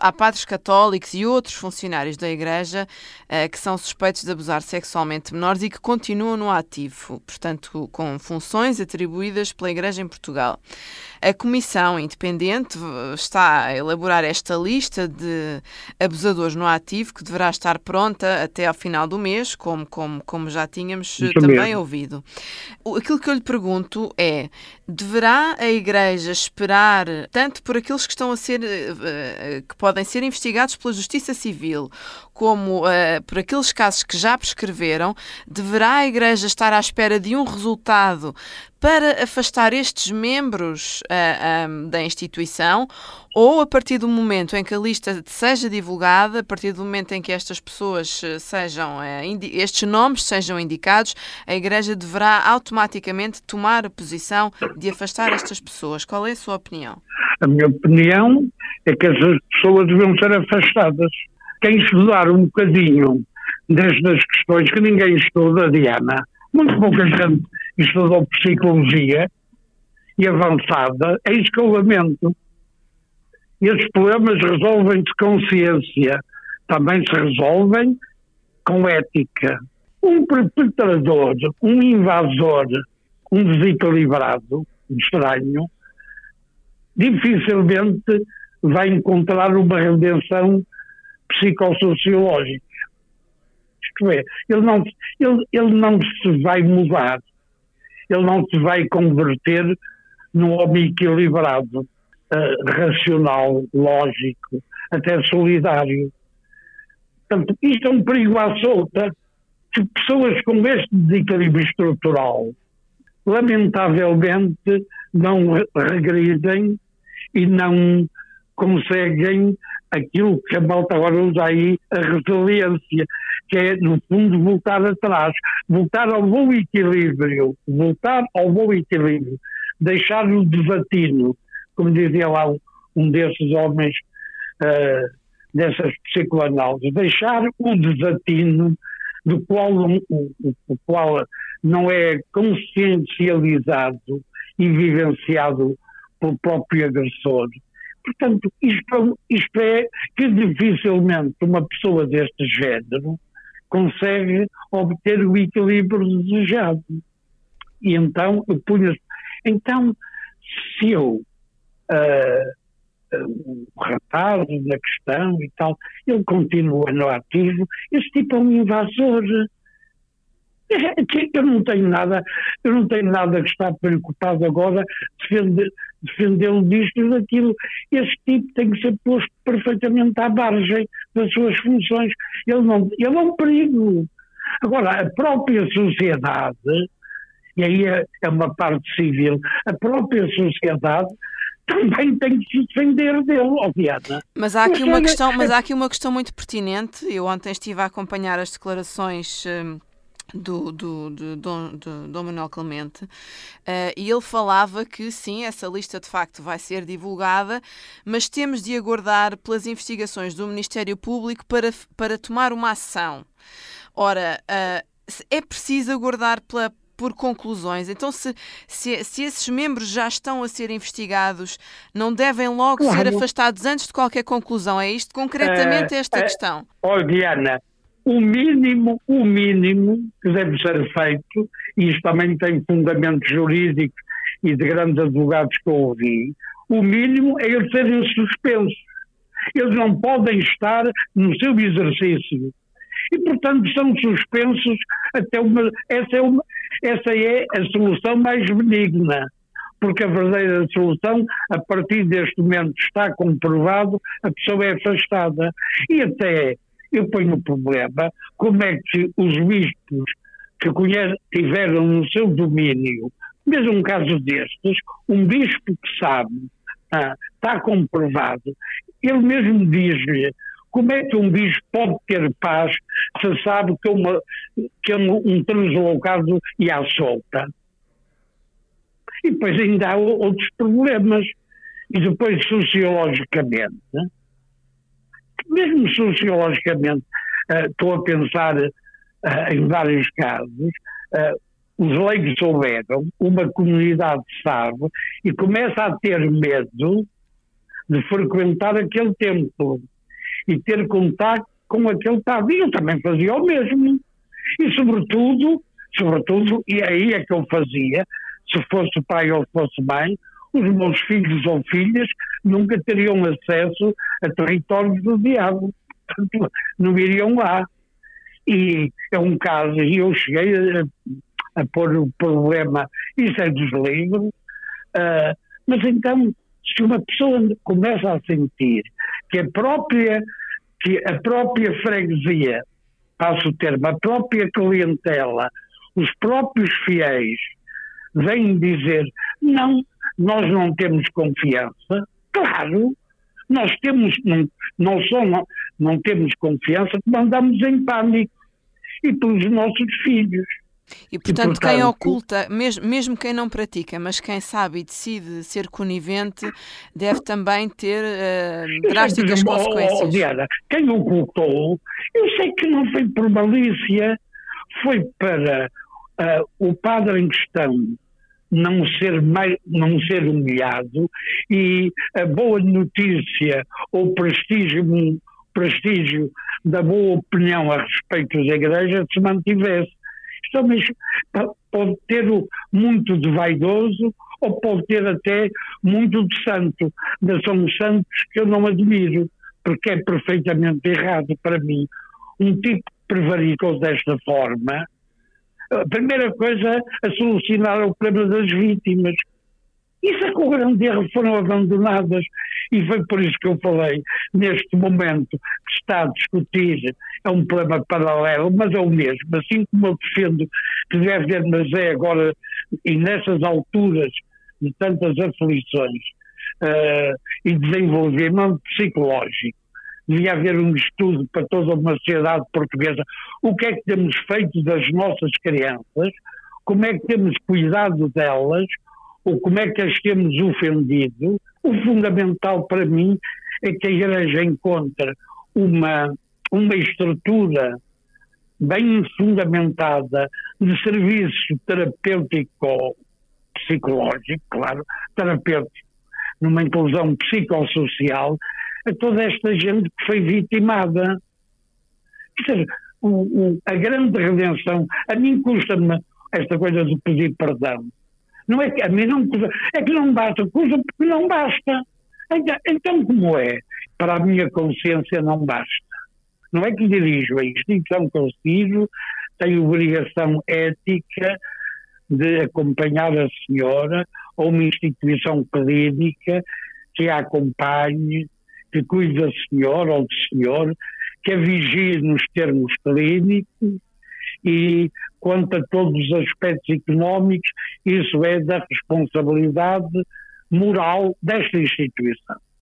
há padres católicos e outros funcionários da Igreja uh, que são suspeitos de abusar sexualmente de menores e que continuam no ativo, portanto, com funções atribuídas pela Igreja em Portugal. A Comissão Independente está a elaborar esta lista de abusadores no ativo que deverá estar pronta até ao final do mês, como, como, como já tínhamos Isso também mesmo. ouvido. Aquilo que eu lhe pergunto é: deverá a Igreja esperar tanto por aqueles que estão a ser eh, eh, que podem ser investigados pela Justiça Civil, como uh, por aqueles casos que já prescreveram, deverá a Igreja estar à espera de um resultado para afastar estes membros uh, eh, um, da instituição ou a partir do momento em que a lista seja divulgada, a partir do momento em que estas pessoas eh, sejam, estes nomes sejam indicados, a Igreja deverá automaticamente tomar a posição de afastar estas pessoas. Qual é a sua opinião? A minha opinião é que essas pessoas devem ser afastadas quem estudar um bocadinho destas questões que ninguém estuda, Diana, muito pouca gente estudou psicologia e avançada, é escolamento. E esses problemas resolvem-se com ciência, também se resolvem com ética. Um perpetrador, um invasor, um desequilibrado, um estranho, dificilmente vai encontrar uma redenção psicossociológicos. Isto é, ele não, ele, ele não se vai mudar, ele não se vai converter num homem equilibrado, uh, racional, lógico, até solidário. Portanto, isto é um perigo à solta que pessoas com este desequilíbrio estrutural, lamentavelmente, não regridem e não conseguem aquilo que a malta agora usa aí, a resiliência, que é, no fundo, voltar atrás, voltar ao bom equilíbrio, voltar ao bom equilíbrio, deixar o desatino, como dizia lá um, um desses homens, uh, dessas psicoanálises, deixar o desatino do qual, o, o qual não é consciencializado e vivenciado pelo próprio agressor, Portanto, isto, isto é que dificilmente uma pessoa deste género consegue obter o equilíbrio desejado. E então eu punha então, se eu uh, rapaz na questão e tal, ele continua no ativo, esse tipo é um invasor. Eu não tenho nada, eu não tenho nada que estar preocupado agora defender, defendê-lo disto e daquilo. Este tipo tem que ser posto perfeitamente à margem das suas funções. Ele, não, ele é um perigo. Agora, a própria sociedade, e aí é, é uma parte civil, a própria sociedade também tem que se defender dele, Diana. Mas há aqui uma questão, mas há aqui uma questão muito pertinente. Eu ontem estive a acompanhar as declarações hum, do, do, do, do, do Dom Manuel Clemente, uh, e ele falava que sim, essa lista de facto vai ser divulgada, mas temos de aguardar pelas investigações do Ministério Público para, para tomar uma ação. Ora, uh, é preciso aguardar pela, por conclusões. Então, se, se, se, esses membros já estão a ser investigados, não devem logo claro. ser afastados antes de qualquer conclusão. É isto concretamente uh, esta questão. Olha, Diana, o mínimo, o mínimo que deve ser feito, e isto também tem fundamentos jurídicos e de grandes advogados que eu ouvi, o mínimo é eles serem suspensos. Eles não podem estar no seu exercício. E, portanto, são suspensos até uma. Essa é, uma, essa é a solução mais benigna. Porque a verdadeira solução, a partir deste momento, está comprovado, a pessoa é afastada. E até eu ponho o problema como é que os bispos que tiveram no seu domínio, mesmo um caso destes, um bispo que sabe, está comprovado, ele mesmo diz-lhe como é que um bispo pode ter paz se sabe que, uma, que um, um translocado e à solta? E depois ainda há outros problemas. E depois, sociologicamente, mesmo sociologicamente, uh, estou a pensar uh, em vários casos, uh, os leigos souberam, uma comunidade sabe e começa a ter medo de frequentar aquele templo e ter contato com aquele padre. Eu também fazia o mesmo. E sobretudo, sobretudo, e aí é que eu fazia, se fosse pai ou fosse mãe, os meus filhos ou filhas nunca teriam acesso a territórios do diabo. Portanto, não iriam lá. E é um caso, e eu cheguei a, a pôr o problema, isso é dos livros, uh, mas então, se uma pessoa começa a sentir que a própria, que a própria freguesia, passo o termo, a própria clientela, os próprios fiéis, vêm dizer não, nós não temos confiança, claro, nós temos, não, não só não, não temos confiança, como andamos em pânico e pelos nossos filhos. E portanto, e, portanto quem oculta, mesmo, mesmo quem não pratica, mas quem sabe e decide ser conivente, deve também ter uh, drásticas consequências. Oh, Diana, quem ocultou, eu sei que não foi por malícia, foi para uh, o padre em questão não ser, mais, não ser humilhado e a boa notícia ou prestígio, prestígio da boa opinião a respeito da Igreja se mantivesse. Isto pode ter muito de vaidoso ou pode ter até muito de santo, mas são santos que eu não admiro, porque é perfeitamente errado para mim. Um tipo que prevaricou desta forma, a primeira coisa a solucionar o problema das vítimas. Isso é que o grande erro foram abandonadas e foi por isso que eu falei neste momento que está a discutir é um problema paralelo, mas é o mesmo. Assim como eu defendo que deve haver, mas é agora e nessas alturas de tantas aflições uh, e desenvolvimento psicológico devia haver um estudo para toda uma sociedade portuguesa. O que é que temos feito das nossas crianças? Como é que temos cuidado delas? Ou como é que as temos ofendido? O fundamental para mim é que a Igreja encontre uma, uma estrutura bem fundamentada de serviço terapêutico psicológico, claro, terapêutico, numa inclusão psicossocial, a toda esta gente que foi vitimada. Quer dizer, o, o, a grande redenção, a mim custa-me esta coisa de pedir perdão. Não é que a mim não custa, é que não basta, custa porque não basta. Então, então, como é? Para a minha consciência não basta. Não é que dirijo a instituição que eu sigo, tenho obrigação ética de acompanhar a senhora ou uma instituição clínica que a acompanhe, que cuide da senhora ou do senhor, que a vigie nos termos clínicos e quanto a todos os aspectos económicos, isso é da responsabilidade moral desta instituição.